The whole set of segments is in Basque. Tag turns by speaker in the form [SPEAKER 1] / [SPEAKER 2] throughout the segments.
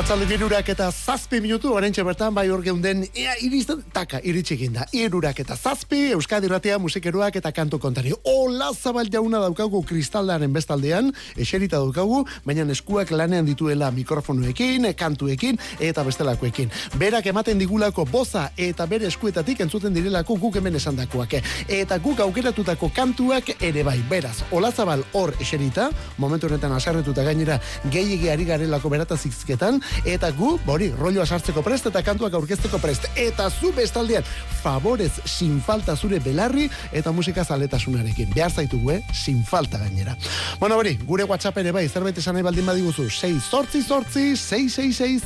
[SPEAKER 1] Arratzalde girurak eta zazpi minutu, orentxe bertan, bai hor geunden, ea, iristen, taka, iritsi da. Irurak eta zazpi, Euskadi Ratea, musikeroak eta kantu kontari. Ola zabal jauna daukagu kristaldaren bestaldean, eserita daukagu, baina eskuak lanean dituela mikrofonuekin, kantuekin, eta bestelakoekin. Berak ematen digulako boza eta bere eskuetatik entzuten direlako guk hemen esandakoak. Eta guk aukeratutako kantuak ere bai, beraz, ola zabal hor eserita, momentu honetan asarretuta gainera, gehiagi ari garelako beratazizketan, eta gu, bori, rolloa sartzeko prest eta kantuak aurkezteko prest. Eta zu bestaldean, favorez sin falta zure belarri eta musika zaletasunarekin. Behar zaitugu, eh? Sin falta gainera. Bueno, bori, gure WhatsApp ere bai, zerbait esan nahi baldin badiguzu, 6 sortzi sortzi, 666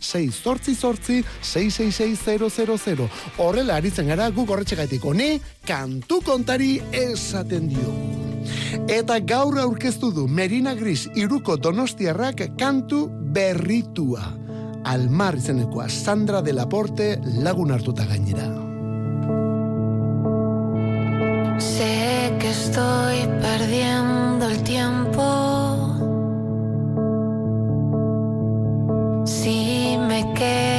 [SPEAKER 1] 6 sortzi sortzi, 666 Horrela aritzen gara, guk horretxe gaitik, honi, kantu kontari esaten diogu. Eta gaur aurkeztu du Merina Gris iruko donostiarrak kantu berritua. Almar izenekoa Sandra de la Porte lagun hartuta gainera.
[SPEAKER 2] Sé que estoy perdiendo el tiempo Si me quedo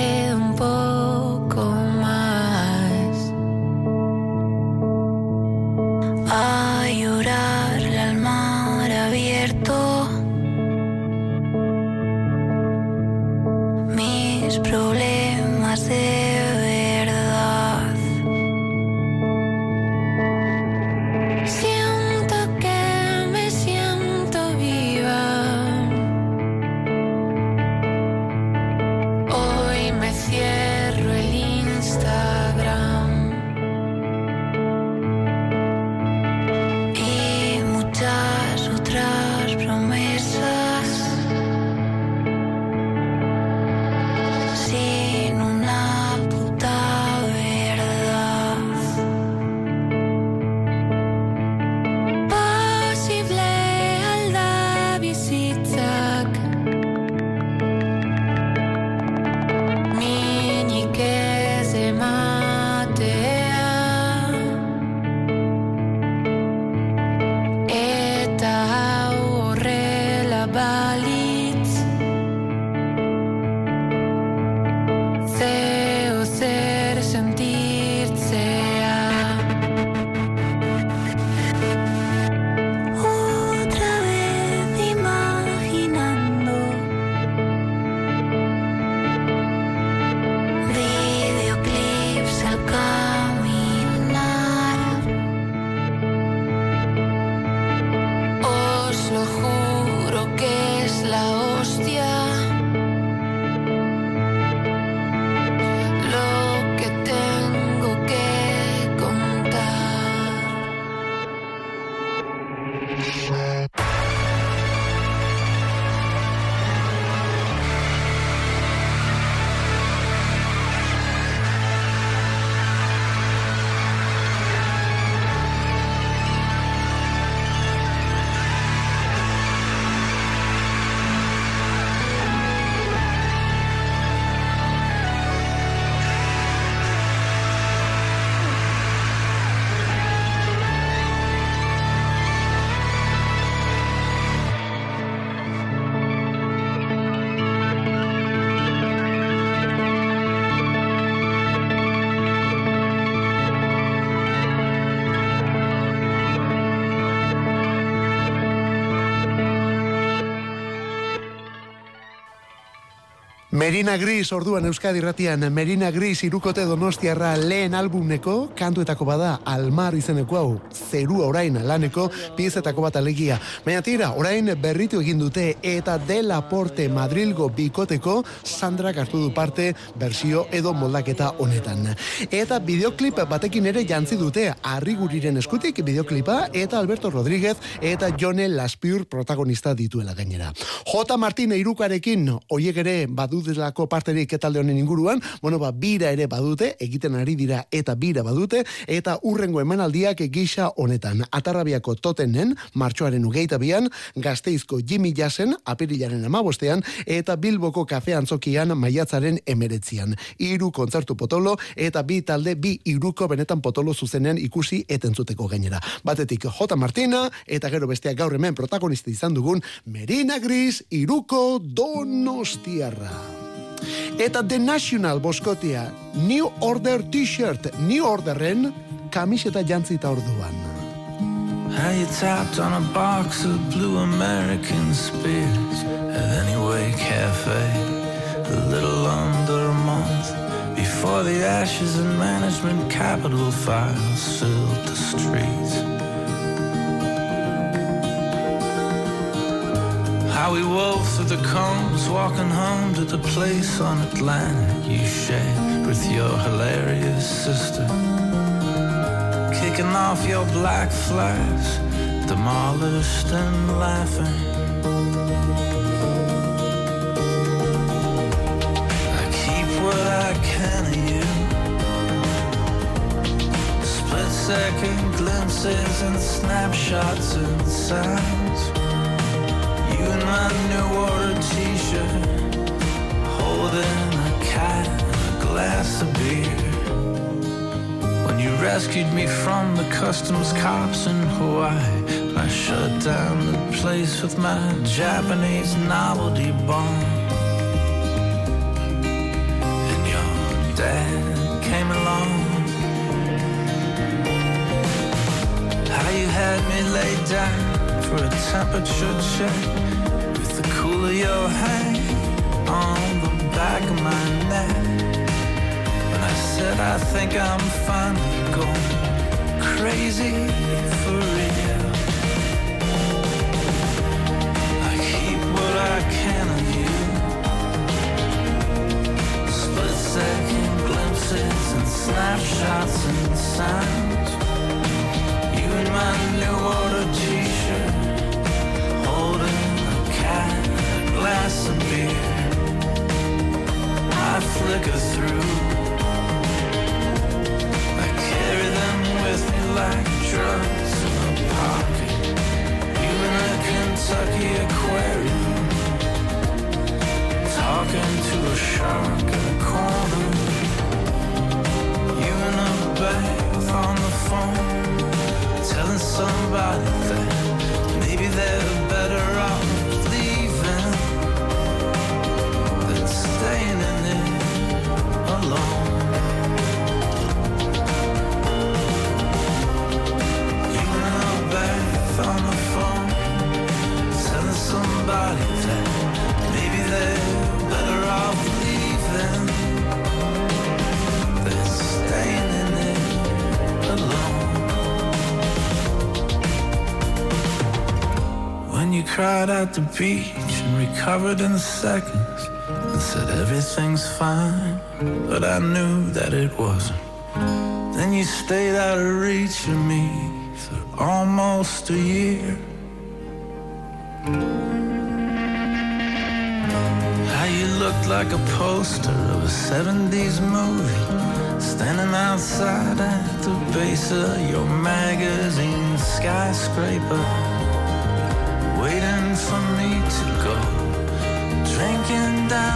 [SPEAKER 2] Say
[SPEAKER 1] Merina Gris orduan Euskadi Ratian, Merina Gris irukote donostiarra lehen albumneko, kantuetako bada Almar izeneko hau, zerua orain laneko, piezetako bat alegia. Baina tira, orain berritu egin dute eta dela porte Madrilgo bikoteko Sandra hartu du parte bersio edo moldaketa honetan. Eta videoklip batekin ere jantzi dute Arriguriren eskutik videoklipa eta Alberto Rodríguez eta Jone Laspiur protagonista dituela gainera. J. Martin Eirukarekin, oiek ere badu badudelako parterik talde honen inguruan, bueno, ba, bira ere badute, egiten ari dira eta bira badute, eta urrengo emanaldiak gisa honetan. Atarrabiako totenen, martxoaren ugeita bian, gazteizko Jimmy Jassen, apirilaren amabostean, eta Bilboko kafean zokian maiatzaren emeretzian. Iru kontzertu potolo, eta bi talde, bi iruko benetan potolo zuzenen ikusi etentzuteko gainera. Batetik J. Martina, eta gero besteak gaur hemen protagonista izan dugun, Merina Gris, iruko donostiarra. Eta The National boskotia, New Order T-shirt, New Orderren kamiseta jantzita orduan.
[SPEAKER 3] You tapped on a box of blue American spirits at Anyway Cafe a little under a month before the ashes and management capital files filled the streets. How we wove through the combs, walking home to the place on Atlantic you shared with your hilarious sister. Kicking off your black flags, demolished and laughing. I keep what I can of you. Split second glimpses and snapshots and sounds. Rescued me from the customs cops in Hawaii I shut down the place with my Japanese novelty bomb. And your dad came along. How you had me laid down for a temperature check your hand on the back of my neck. When I said I think I'm finally going crazy for real. I keep what I can of you. Split second glimpses and snapshots and sounds. You in my new order t-shirt glass of beer. I flicker through. I carry them with me like drugs in a pocket. You in a Kentucky aquarium. Talking to a shark in a corner. You in a bath on the phone. Telling somebody that maybe they're better off the beach and recovered in seconds and said everything's fine, but I knew that it wasn't. Then you stayed out of reach of me for almost a year. How you looked like a poster of a 70s movie, standing outside at the base of your magazine skyscraper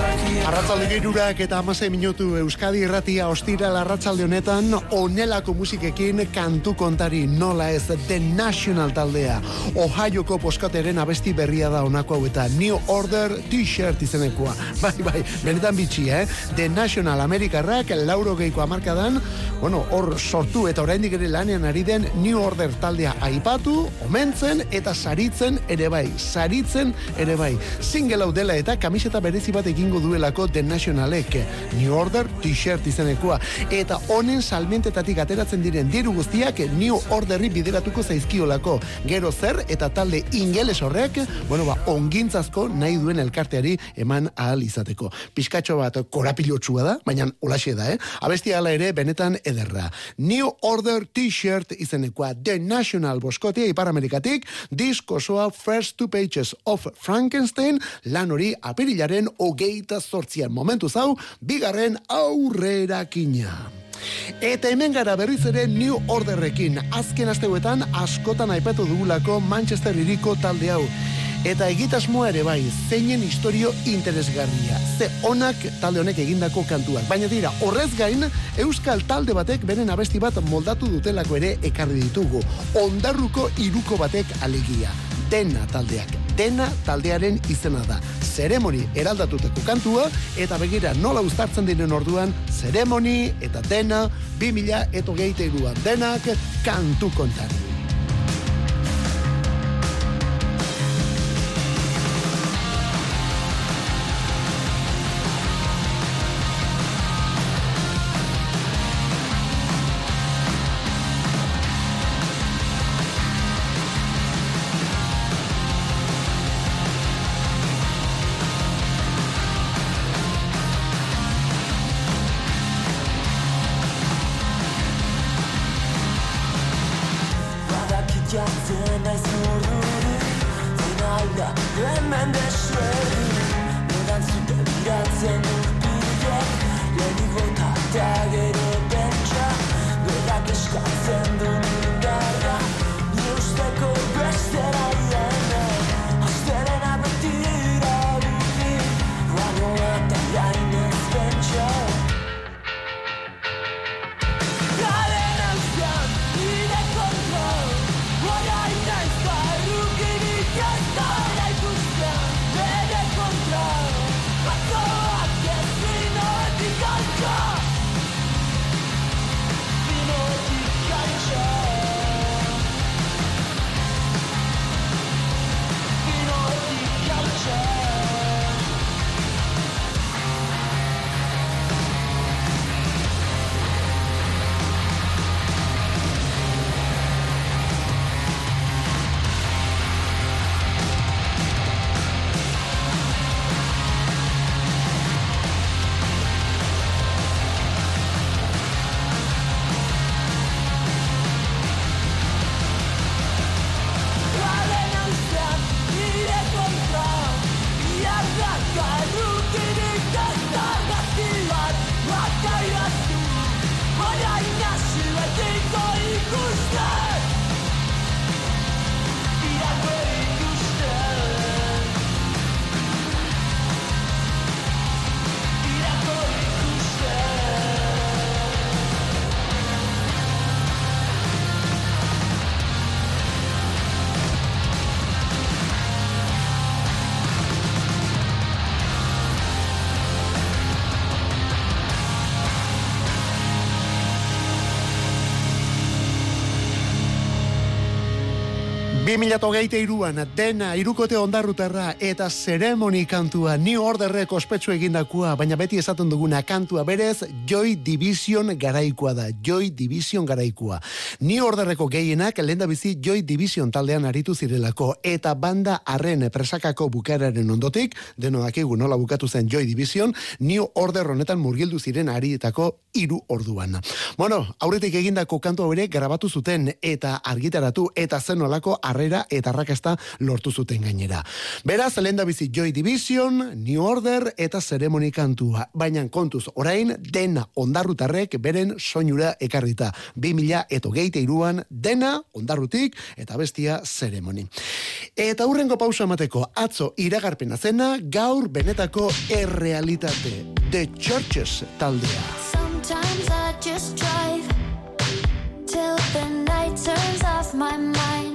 [SPEAKER 3] in a pocket. You in a Kentucky
[SPEAKER 1] Arratzalde eta amasei minutu Euskadi irratia ostira larratzalde honetan onelako musikekin kantu kontari nola ez The National taldea. Ohioko poskateren abesti berria da onako hau eta New Order T-shirt izenekoa. Bai, bai, benetan bitxi, eh? The National Amerikarrak lauro geiko amarkadan, bueno, hor sortu eta oraindik ere lanean ari den New Order taldea aipatu, omentzen eta saritzen ere bai. Saritzen ere bai. Single hau dela eta kamiseta berezi bat egingo duelako The Nationalek. New Order t-shirt izenekoa. Eta honen salmentetatik ateratzen diren diru guztiak New Orderri bideratuko zaizkiolako. Gero zer eta talde ingeles horrek bueno ba ongintzazko nahi duen elkarteari eman ahal izateko. Pizkatxo bat korapilotsua da baina holaxe da eh? Abestia hala ere benetan ederra. New Order t-shirt izenekoa. The National Boskotia Ipar Amerikatik disko soa First Two Pages of Frankenstein lan hori apirilaren hogeita zortzian momentu zau, bigarren aurrerakina. Eta hemen gara berriz ere New Orderrekin, azken asteuetan askotan aipatu dugulako Manchester iriko talde hau. Eta egitasmoa ere bai, zeinen historio interesgarria. Ze onak talde honek egindako kantuak. Baina dira, horrez gain, Euskal talde batek beren abesti bat moldatu dutelako ere ekarri ditugu. Ondarruko iruko batek alegia. Dena taldeak, dena taldearen izena da. Zeremoni eraldatuteko kantua, eta begira nola uztartzen diren orduan, zeremoni eta dena, 2000 eto geite denak kantu kontari. Geite iruan, dena irukote ondarrutarra eta zeremoni kantua New Orderrek ospetsu egindakoa, baina beti esaten duguna kantua berez Joy Division garaikoa da, Joy Division garaikoa. New Orderreko gehienak lenda bizi Joy Division taldean aritu zirelako eta banda arren presakako bukararen ondotik, deno dakigu nola bukatu zen Joy Division, New Order honetan murgildu ziren arietako iru orduan. Bueno, aurretik egindako kantua bere grabatu zuten eta argitaratu eta zen olako arren aurrera eta arrakasta lortu zuten gainera. Beraz, lenda bizi Joy Division, New Order eta Ceremony kantua. Baina kontuz, orain dena ondarrutarrek beren soinura ekarrita. 2000 eto geite iruan dena ondarrutik eta bestia Ceremony. Eta hurrengo pausa emateko atzo iragarpena zena gaur benetako errealitate. The Churches taldea.
[SPEAKER 4] Sometimes I just drive till the night turns off my mind.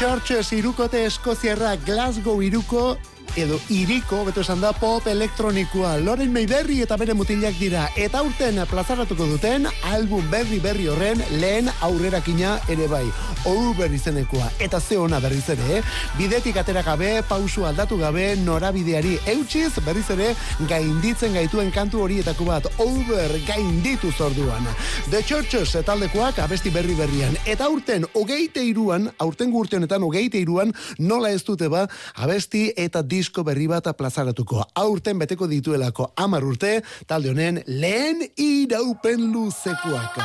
[SPEAKER 1] Churches irukote eskoziarra Glasgow iruko edo iriko, beto esan da, pop elektronikoa. Loren Mayberry eta bere mutilak dira. Eta urten plazaratuko duten album berri berri horren lehen aurrerakina ere bai. Over izenekoa. Eta ze ona berriz ere, eh? Bidetik atera gabe, pausu aldatu gabe, norabideari eutxiz, berriz ere, gainditzen gaituen kantu horietako bat. Over gainditu zorduan. The Churches taldekoak abesti berri berrian. Eta urten, hogeite iruan, aurten gurte honetan, hogeite iruan, nola ez dute ba, abesti eta di disko berri bat aplazaratuko. Aurten beteko dituelako amar urte, talde honen lehen iraupen luzekuak.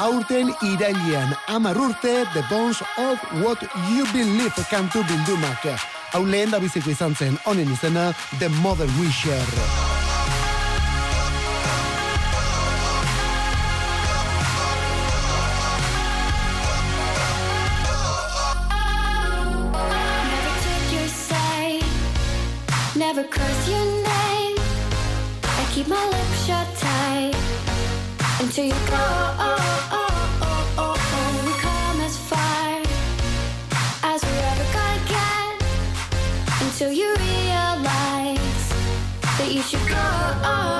[SPEAKER 1] Aurten irailean amar urte, The Bones of What You Believe kantu bildumak. Hau lehen da biziko izan zen, honen izena, The Mother Wisher.
[SPEAKER 4] Wisher. are.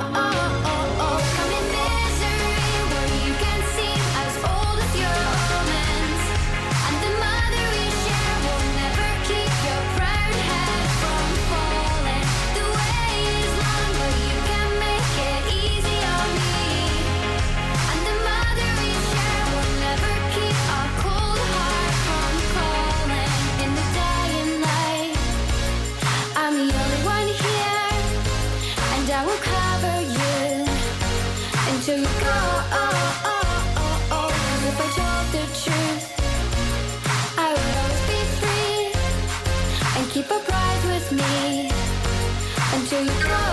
[SPEAKER 4] You go,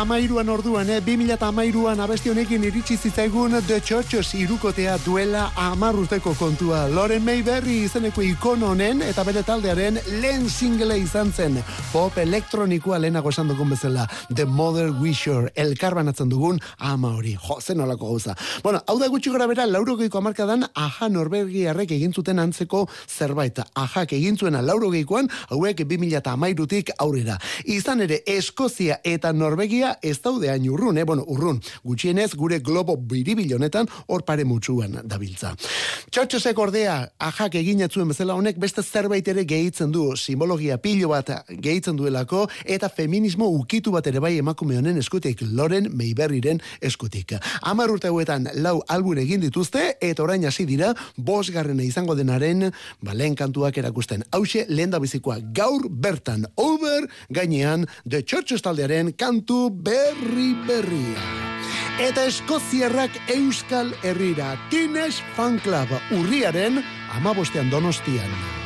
[SPEAKER 1] an orduan, eh? bi mila an abesti honekin iritsi zitzaigun The Churches irukotea duela amar urteko kontua. Loren Mayberry izeneko ikono honen eta bere taldearen lehen single izan zen. Pop elektronikoa lehenago esan dugun bezala. The Mother Wisher, elkarbanatzen dugun ama hori. Jo, zen olako gauza. Bueno, hau da gutxi gora bera, laurogeiko amarkadan aja norbergiarrek egin zuten antzeko zerbait. Ajak egin zuena laurogeikoan, hauek 2000 amairutik aurrera. Izan ere, Eskozia eta Norvegia ez daude hain urrun, eh? bueno, urrun, gutxienez gure globo biribil honetan hor pare mutxuan dabiltza. Txotxosek ordea, ajak egin atzuen bezala honek beste zerbait ere gehitzen du, simbologia pilo bat gehitzen duelako, eta feminismo ukitu bat ere bai emakume honen eskutik, Loren Meiberriren eskutik. Amar urte hauetan lau album egin dituzte, eta orain hasi dira, bosgarrena izango denaren, ba, lehen kantuak erakusten. Hauxe, lehen bizikoa, gaur bertan, over, gainean, The Churches taldearen kantu berri berria. Eta Eskoziarrak Euskal Herrira, Teenage Fan Club, urriaren amabostean donostian.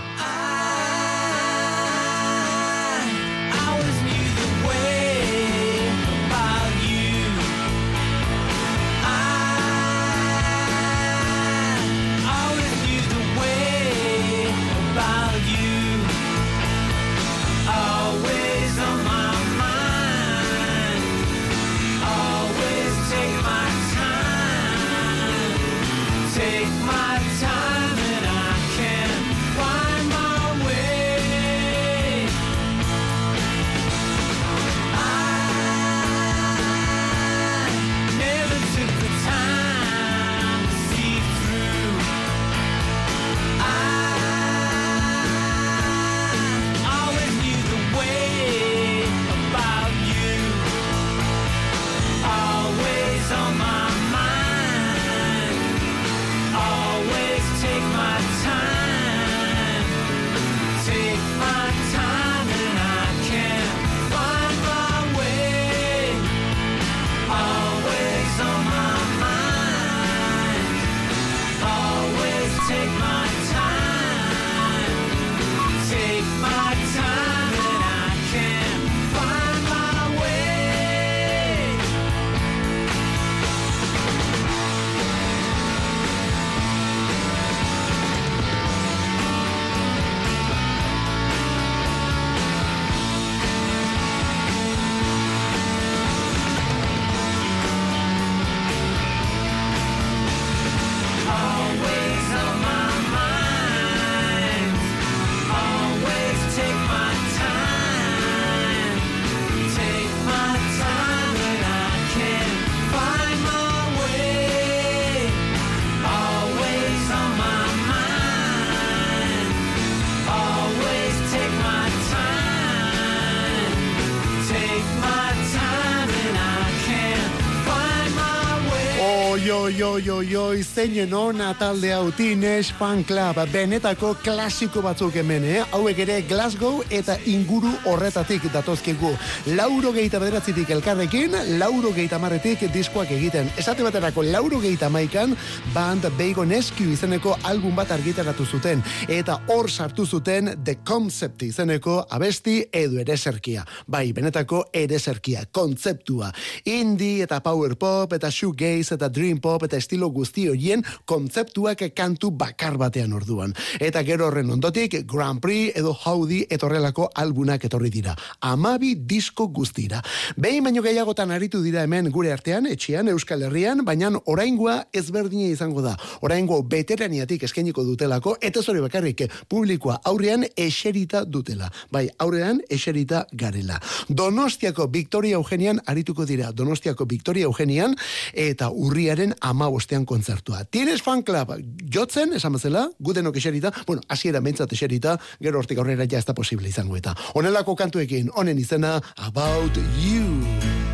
[SPEAKER 1] Zeinen ona talde hau Teenage Fan Club, benetako klasiko batzuk hemen, eh? Hauek ere Glasgow eta inguru horretatik datozkigu. Lauro geita bederatzitik elkarrekin, lauro geita marretik diskoak egiten. Esate baterako lauro geita maikan, band Beigo Nescu izeneko album bat argitaratu zuten. Eta hor sartu zuten The Concept izeneko abesti edo ereserkia. Bai, benetako ereserkia, kontzeptua. Indie eta power pop eta shoegaze eta dream pop eta estilo guzti horien kontzeptuak kantu bakar batean orduan. Eta gero horren ondotik Grand Prix edo Howdy etorrelako albunak etorri dira. Amabi disko guztira. Behin baino gehiagotan aritu dira hemen gure artean, etxean, Euskal Herrian, baina oraingoa ezberdina izango da. Oraingo veteraniatik eskainiko dutelako, eta zori bakarrik publikoa aurrean eserita dutela. Bai, aurrean eserita garela. Donostiako Victoria Eugenian arituko dira. Donostiako Victoria Eugenian eta urriaren ama bostean kontzertua. Tienes fan club, jotzen, esan bezala, gudenok eserita, bueno, hasiera mentzat eserita, gero hortik aurrera ja ez da posible izango eta. Honelako kantuekin, honen izena, About You.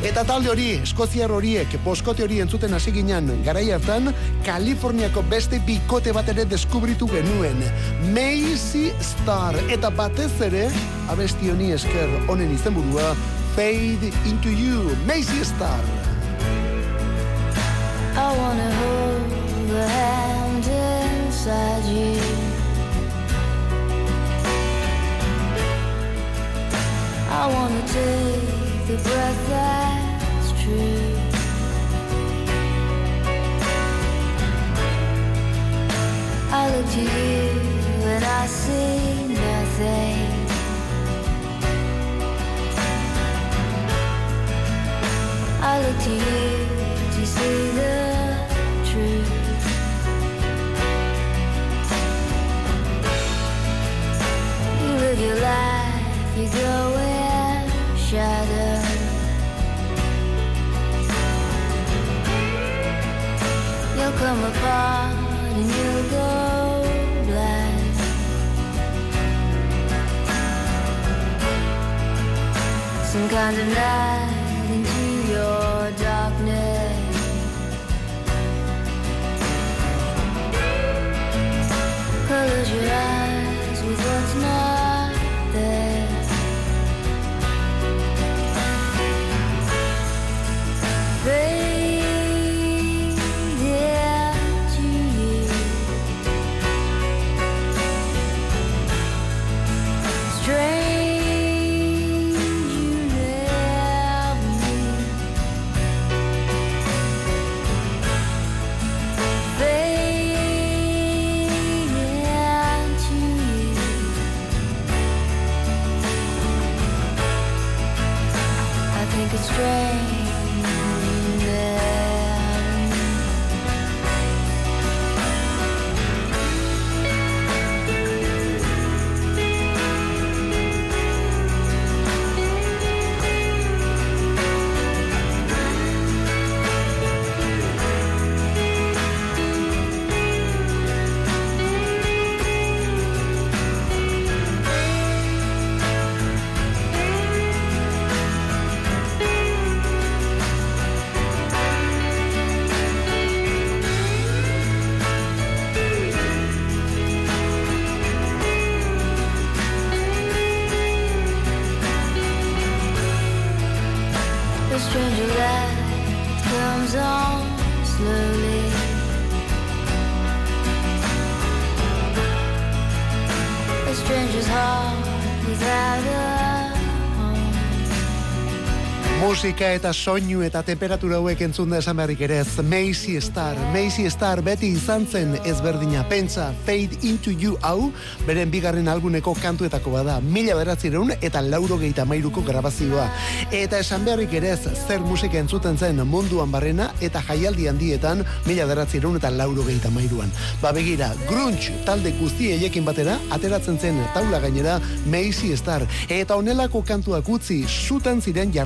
[SPEAKER 1] Eta talde hori, eskoziar horiek, boskote hori entzuten hasi ginen garai hartan, Kaliforniako beste bikote bat ere deskubritu genuen. Macy Star. Eta batez ere, abesti honi esker honen izenburua, Fade Into You. Macy Star.
[SPEAKER 5] I wanna hold the hand inside you. I wanna take the breath that's true. I look to you and I see nothing. I look to you shadow. You'll come apart and you'll go blind. Some kind of night stranger light comes on slowly. A stranger's heart without a.
[SPEAKER 1] Musika eta soinu eta temperatura hauek entzun da esan beharrik ere ez. Macy Star, Macy Star beti izan zen ezberdina. Pentsa, Fade Into You hau, beren bigarren albuneko kantuetako bada. Mila beratzireun eta lauro geita mairuko grabazioa. Eta esan beharrik ere ez, zer musika entzuten zen munduan barrena eta jaialdi handietan mila beratzireun eta lauro geita mairuan. Ba begira, grunge talde guzti eiekin batera, ateratzen zen taula gainera Macy Star. Eta honelako kantuak utzi, sutan ziren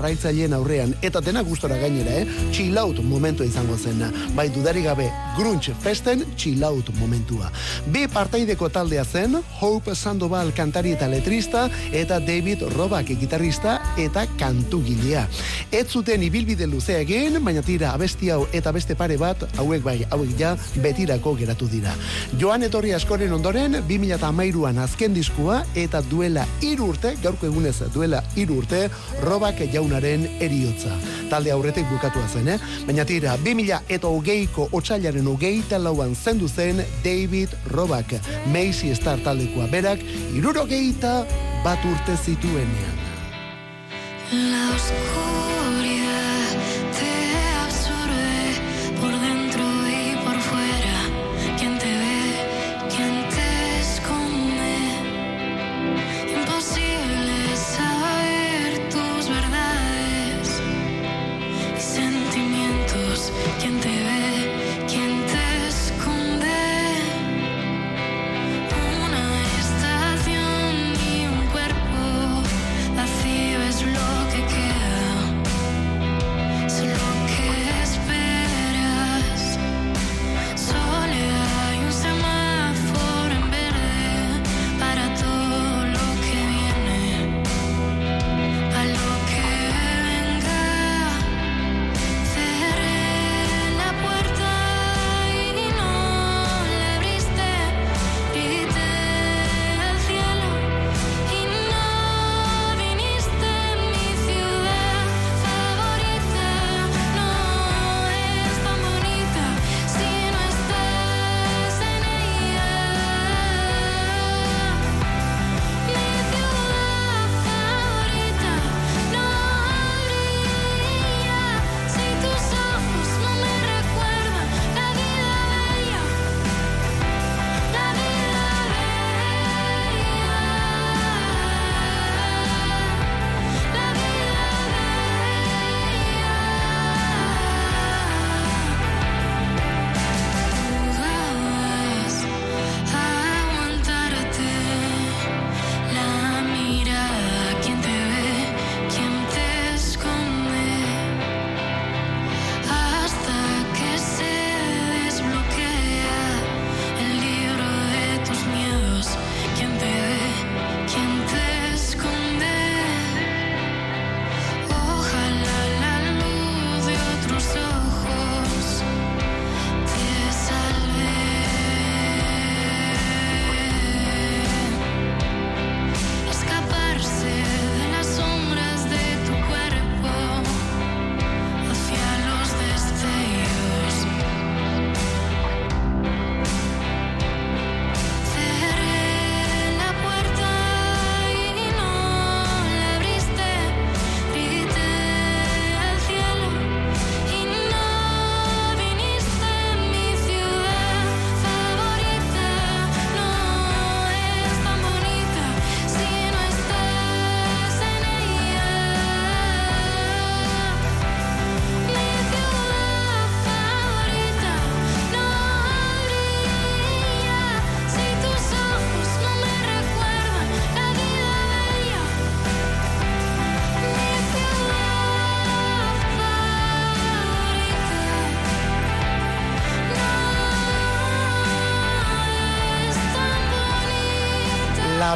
[SPEAKER 1] jarraitzaileen aurrean, eta dena gustora gainera, eh? Chill out momentua izango zen. Bai dudari gabe, grunge festen chill out momentua. Bi partaideko taldea zen, Hope Sandoval kantari eta letrista, eta David Robak gitarrista eta kantugilea. Ez zuten ibilbide luzea egin, baina tira abesti hau eta beste pare bat, hauek bai, hauek ja, betirako geratu dira. Joan etorri askoren ondoren, 2008an azken diskua, eta duela hiru urte, gaurko egunez duela hiru urte, robak jaunaren eriotza. Talde aurretik bukatua zen, eh? Baina tira, 2000 eta hogeiko otxailaren hogeita lauan zendu zen David Robak, Macy Star taldekoa berak, irurogeita bat urte zituenean.
[SPEAKER 2] La oscuridad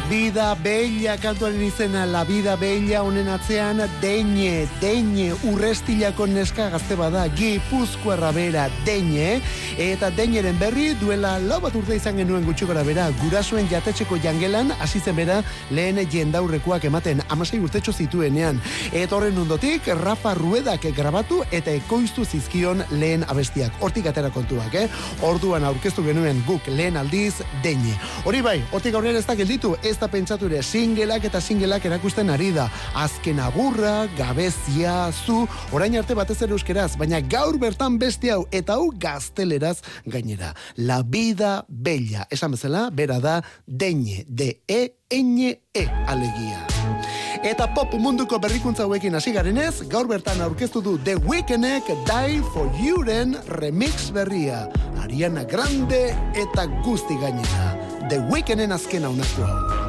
[SPEAKER 2] vida bella
[SPEAKER 1] kantuaren izena La vida bella honen atzean Deine, Deine urrestilako neska gazte bada Gipuzkoarra bera Deine eta Deineren berri duela lau bat urte izan genuen gutxi gora bera gurasoen jatetxeko jangelan hasi zen bera lehen jendaurrekoak ematen amasei urtetxo zituenean eta horren ondotik Rafa Ruedak grabatu eta ekoiztu zizkion lehen abestiak hortik atera kontuak, eh? Orduan aurkeztu genuen guk lehen aldiz Deine. Hori bai, hortik aurrera ez da gelditu, ez da pentsatu ere singelak eta singelak erakusten ari da. Azken agurra, gabezia, zu, orain arte batez ere euskeraz, baina gaur bertan beste hau eta hau gazteleraz gainera. La vida bella, esan bezala, bera da deine, de e, ene, e, alegia. Eta pop munduko berrikuntza hauekin hasi garenez, gaur bertan aurkeztu du The Weekendek Die For Youren remix berria. Ariana Grande eta guzti gainera. The Weekenden azken haunatu hau.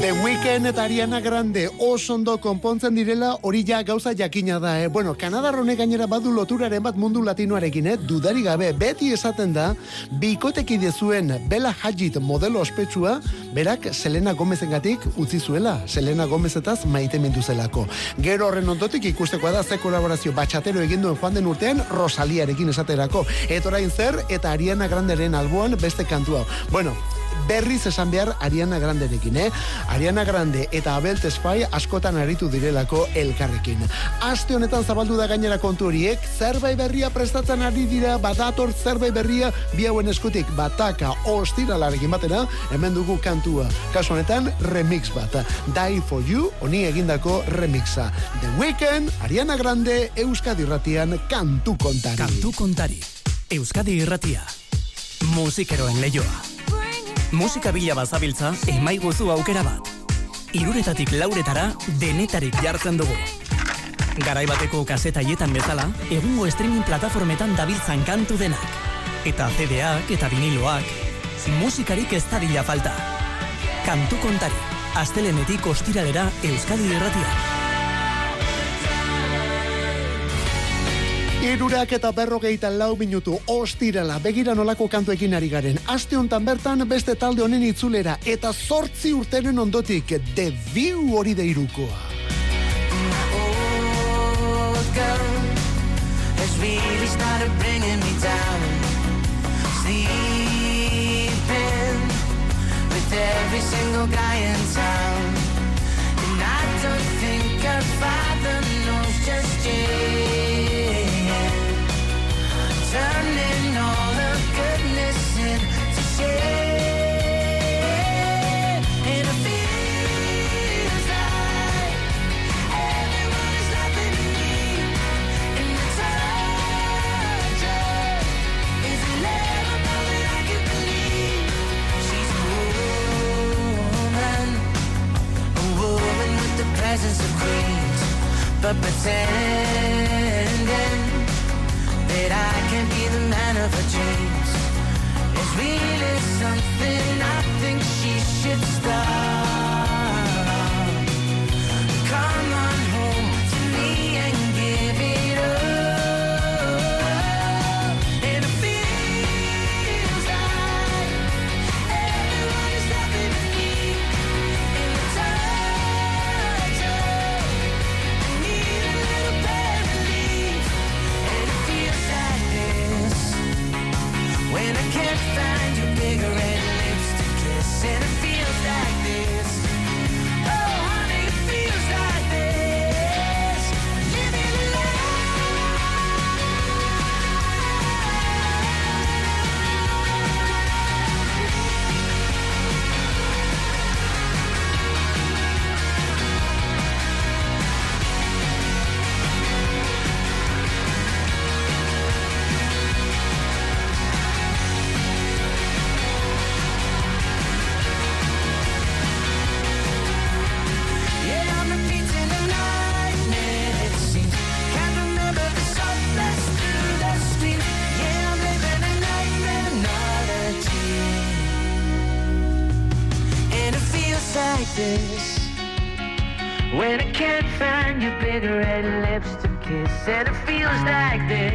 [SPEAKER 6] The
[SPEAKER 1] Weeknd eta Ariana Grande oso ondo konpontzen direla hori ja gauza jakina da. Eh? Bueno, Kanadar honek gainera badu loturaren bat mundu latinoarekin, eh? dudari gabe, beti esaten da, bikotekide zuen Bella Hadid modelo ospetsua, berak Selena Gomezengatik utzi zuela, Selena Gomezetaz maitemendu zelako. Gero horren ondotik ikustekoa da ze kolaborazio batxatero egin duen joan den urtean Rosaliarekin esaterako. Eta orain zer, eta Ariana Granderen alboan beste kantua. Bueno, berriz esan behar Ariana Granderekin, eh? Ariana Grande eta Abel Tesfaye askotan aritu direlako elkarrekin. Aste honetan zabaldu da gainera kontu horiek, zerbait berria prestatzen ari dira, badator zerbait berria, bi hauen eskutik bataka ostiralarekin batera, hemen dugu kantua. Kasu honetan, remix bat. Die for you, honi egindako remixa. The Weeknd, Ariana Grande, Euskadi Ratian, kantu kontari.
[SPEAKER 7] Kantu kontari. Euskadi irratia. Musikeroen leioa. Musika bila bazabiltza, emaiguzu aukera bat. Iruretatik lauretara, denetarik jartzen dugu. Garai bateko kasetaietan bezala, egungo streaming plataformetan dabiltzan kantu denak. Eta CD-ak eta viniloak, musikarik ez dadila falta. Kantu kontari, astelenetik ostiralera Euskadi irratia.
[SPEAKER 1] Irurak eta berrogeita lau minutu ostirala begira nolako kantuekin ari garen. Aste hontan bertan beste talde honen itzulera eta zortzi urteren ondotik View hori deirukoa.
[SPEAKER 8] old girl pretend like
[SPEAKER 3] this.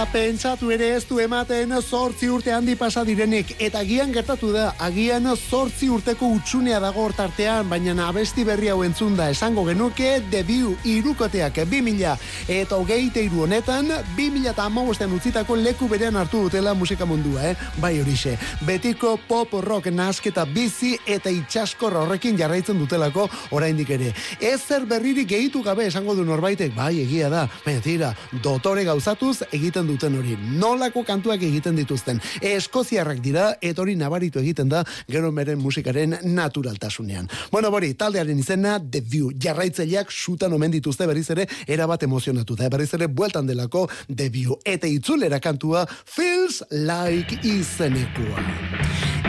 [SPEAKER 1] Da pentsatu ere ez du ematen zortzi urte handi pasa direnik eta agian gertatu da, agian zortzi urteko utxunea dago hortartean, baina abesti berri hau entzun da esango genuke debiu irukoteak 2000 eta hogeite iru honetan 2000 eta amabostean utzitako leku berean hartu dutela musika mundua, eh? bai horixe. Betiko pop rock nasketa bizi eta itxaskor horrekin jarraitzen dutelako oraindik ere. Ez zer berririk gehitu gabe esango du norbaitek, bai egia da, baina tira, dotore gauzatuz egiten duten hori. Nolako kantuak egiten dituzten. Eskoziarrak dira, eta hori nabaritu egiten da, gero meren musikaren naturaltasunean. Bueno, bori, taldearen izena, The View, jarraitzaileak sutan omen dituzte berriz ere, erabat emozionatu da, berriz ere bueltan delako The View, eta itzulera kantua Feels Like izenekua.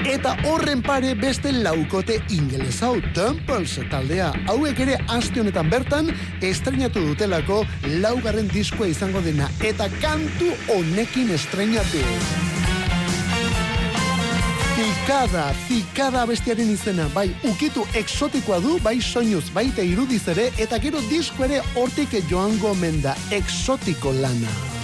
[SPEAKER 1] Eta horren pare beste laukote ingeles hau, Temples taldea, hauek ere aste honetan bertan, estrenatu dutelako laugarren diskoa izango dena, eta kantu honekin estrenatu. Zikada, zikada bestiaren izena, bai ukitu exotikoa du, bai soinuz, baita irudiz ere, eta gero disko ere hortik joango menda, exotiko lana.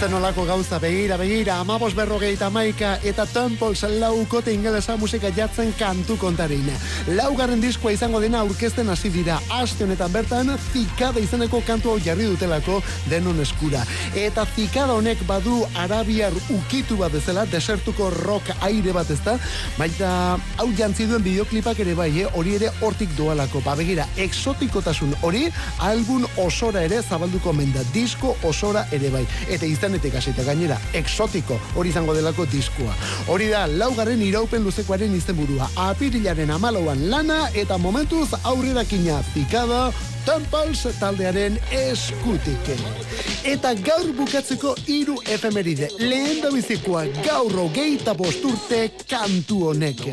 [SPEAKER 1] Zen olako gauza, begira, begira, amabos berrogeita maika eta Temples laukote ingelesa musika jatzen kantu kontarein. Laugarren diskoa izango dena aurkezten hasi dira. Aste honetan bertan, zikada izeneko kantu hau jarri dutelako denon eskura. Eta zikada honek badu arabiar ukitu bat bezala, desertuko rock aire bat ezta, baita hau jantzi duen bideoklipak ere bai, eh? hori ere hortik doalako. Ba, begira, exotikotasun hori album osora ere zabalduko menda, disko osora ere bai. Eta izanetik hasita gainera, exotiko hori izango delako diskua. Hori da, laugarren iraupen luzekoaren izenburua. Apirilaren amalauan lana eta momentuz aurrerakina zikada Temples taldearen eskutik. Eta gaur bukatzeko hiru efemeride. Lehen da bizikoa gaur hogeita bosturte kantu honek.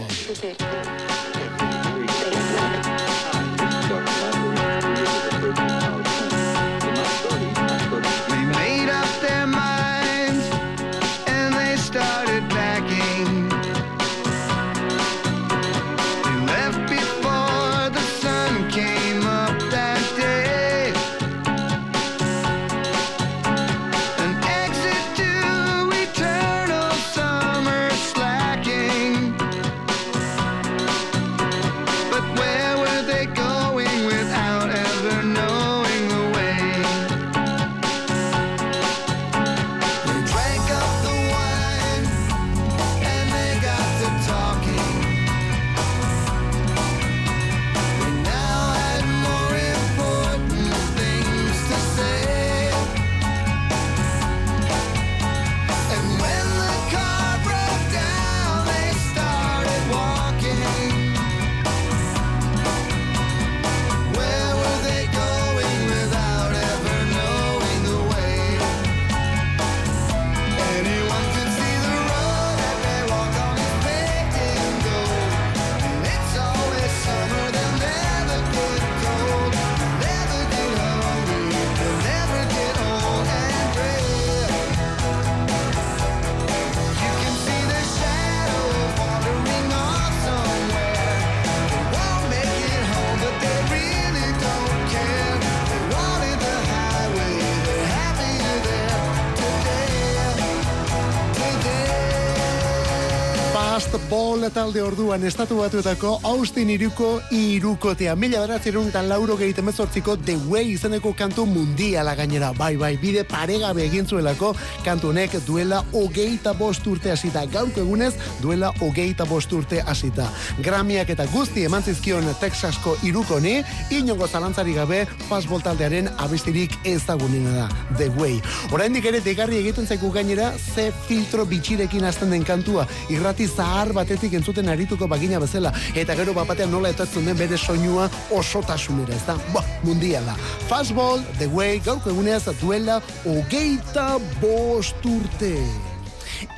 [SPEAKER 1] Fastball talde orduan estatu batuetako Austin iruko irukotea. Mila beratzerun eta lauro gehieten bezortziko The Way izeneko kantu mundiala gainera. Bai, bai, bide paregabe egin zuelako kantu honek duela hogeita bost urte hasita. Gaurko egunez duela hogeita bost urte hasita. Gramiak eta guzti eman zizkion Texasko irukoni, inongo zalantzari gabe Fastball taldearen abestirik ezagunena da. The Way. Oraindik ere degarri egiten zaiku gainera ze filtro bitxirekin hasten den kantua. Irrati zahar batetik entzuten arituko bagina bezala. Eta gero bapatean nola etortzen den bere soinua osotasunera, ez da? Ba, mundiala. Fastball, The Way, gaurko eguneaz duela hogeita bost urte.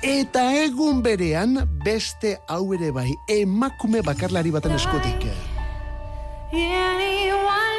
[SPEAKER 1] Eta egun berean beste hau ere bai, emakume bakarlari baten eskutik.
[SPEAKER 9] Anyone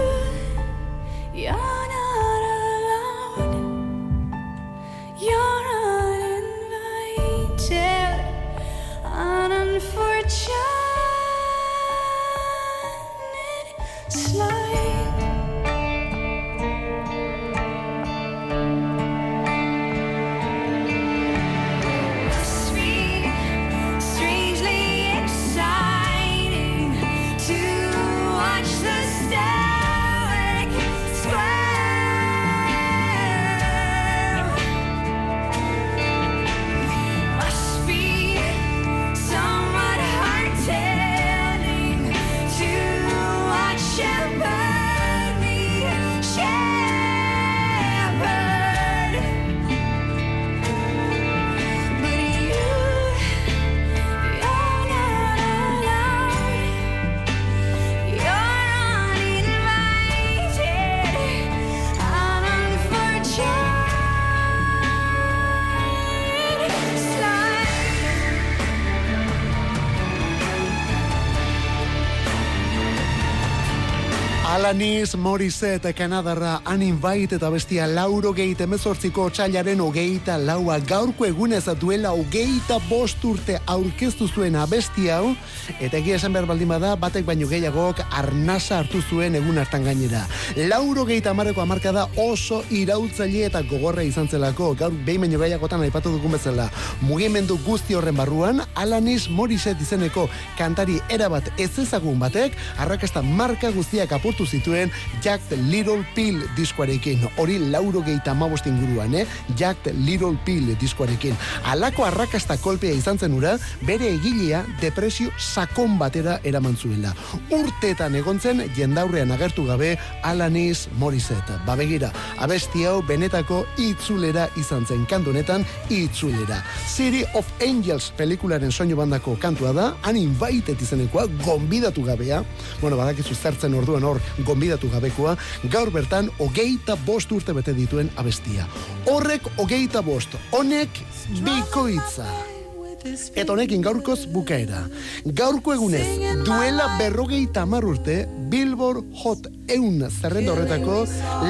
[SPEAKER 9] Knees.
[SPEAKER 1] Alanis Morissette Kanadarra Uninvite eta bestia lauro geite emezortziko txailaren hogeita laua. Gaurko egunez duela hogeita bost urte aurkeztu zuen abesti hau. Eta egia esan behar baldin bada batek baino gehiagok arnasa hartu zuen egun hartan gainera. Lauro geita amareko amarka da oso irautzaile eta gogorra izan zelako. Gaur behin baino gehiagotan aipatu dugun bezala. Mugimendu guzti horren barruan Alanis Morissette izeneko kantari erabat ez ezagun batek arrakasta marka guztiak apurtu zituen Jack the Little Pill diskoarekin. Hori lauro geita amabost inguruan, eh? Jack the Little Pill diskoarekin. Alako arrakasta kolpea izan zen ura, bere egilea depresio sakon batera eraman zuela. Urteetan egontzen jendaurrean agertu gabe Alanis Morissette. Babegira, abesti hau benetako itzulera izan zen kantonetan itzulera. City of Angels pelikularen soinu bandako kantua da, uninvited izenekoa, gonbidatu gabea, bueno, badakizu zertzen orduan hor gonbidatu gabekoa, gaur bertan hogeita bost urte bete dituen abestia. Horrek hogeita bost, honek bikoitza. Eta honekin gaurkoz bukaera. Gaurko egunez, duela berrogeita hamar urte, Billboard Hot eun zerrenda horretako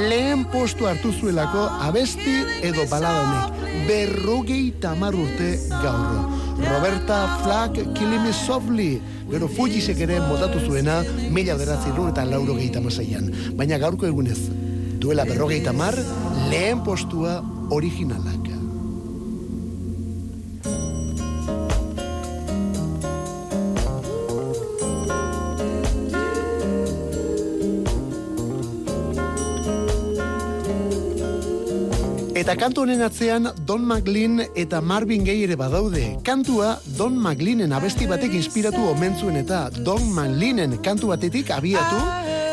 [SPEAKER 1] lehen postu hartu zuelako abesti edo balada honek. Berrogeita hamar urte gaur. Roberta Flack, Me Softly, gero Fujisek ere motatu zuena, mila beratzi eta lauro gehieta masaian. Baina gaurko egunez, duela berrogeita mar, lehen postua originalak. Eta kantu honen atzean Don McLean eta Marvin Gaye ere badaude. Kantua Don McLeanen abesti batek inspiratu omen zuen eta Don McLeanen kantu batetik abiatu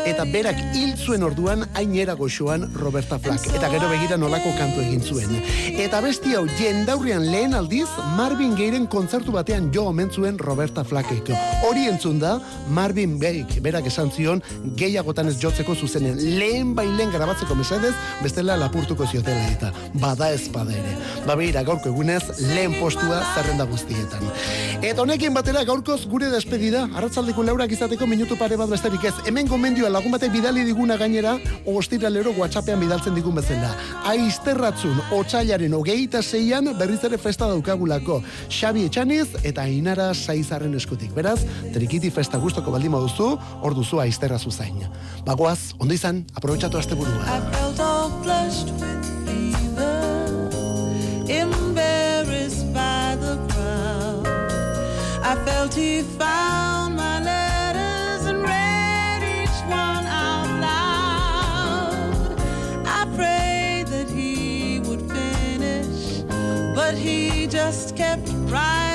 [SPEAKER 1] eta berak hil zuen orduan ainera goxoan Roberta Flack. Eta gero begira nolako kantu egin zuen. Eta besti hau jendaurrean lehen aldiz Marvin Gayeren kontzertu batean jo omen zuen Roberta Flackek. Hori entzun da Marvin Gaye berak esan zion gehiagotan ez jotzeko zuzenen lehen bailen grabatzeko mesedez bestela lapurtuko ziotela eta bada ez bada ere. Babira gaurko egunez lehen postua zerrenda guztietan. Eta honekin batera gaurkoz gure despedida, arratzaldeko laurak izateko minutu pare bat besterik ez. Hemen gomendioa lagun batek bidali diguna gainera, ostiralero WhatsAppean bidaltzen digun bezala. Aizterratzun, otxailaren hogeita zeian berriz ere festa daukagulako. Xabi Etxaniz eta Ainara Saizarren eskutik. Beraz, trikiti festa gustoko baldin duzu, hor duzu aizterra zuzain. Bagoaz, ondo izan,
[SPEAKER 6] by the crowd. I felt he found but he just kept right.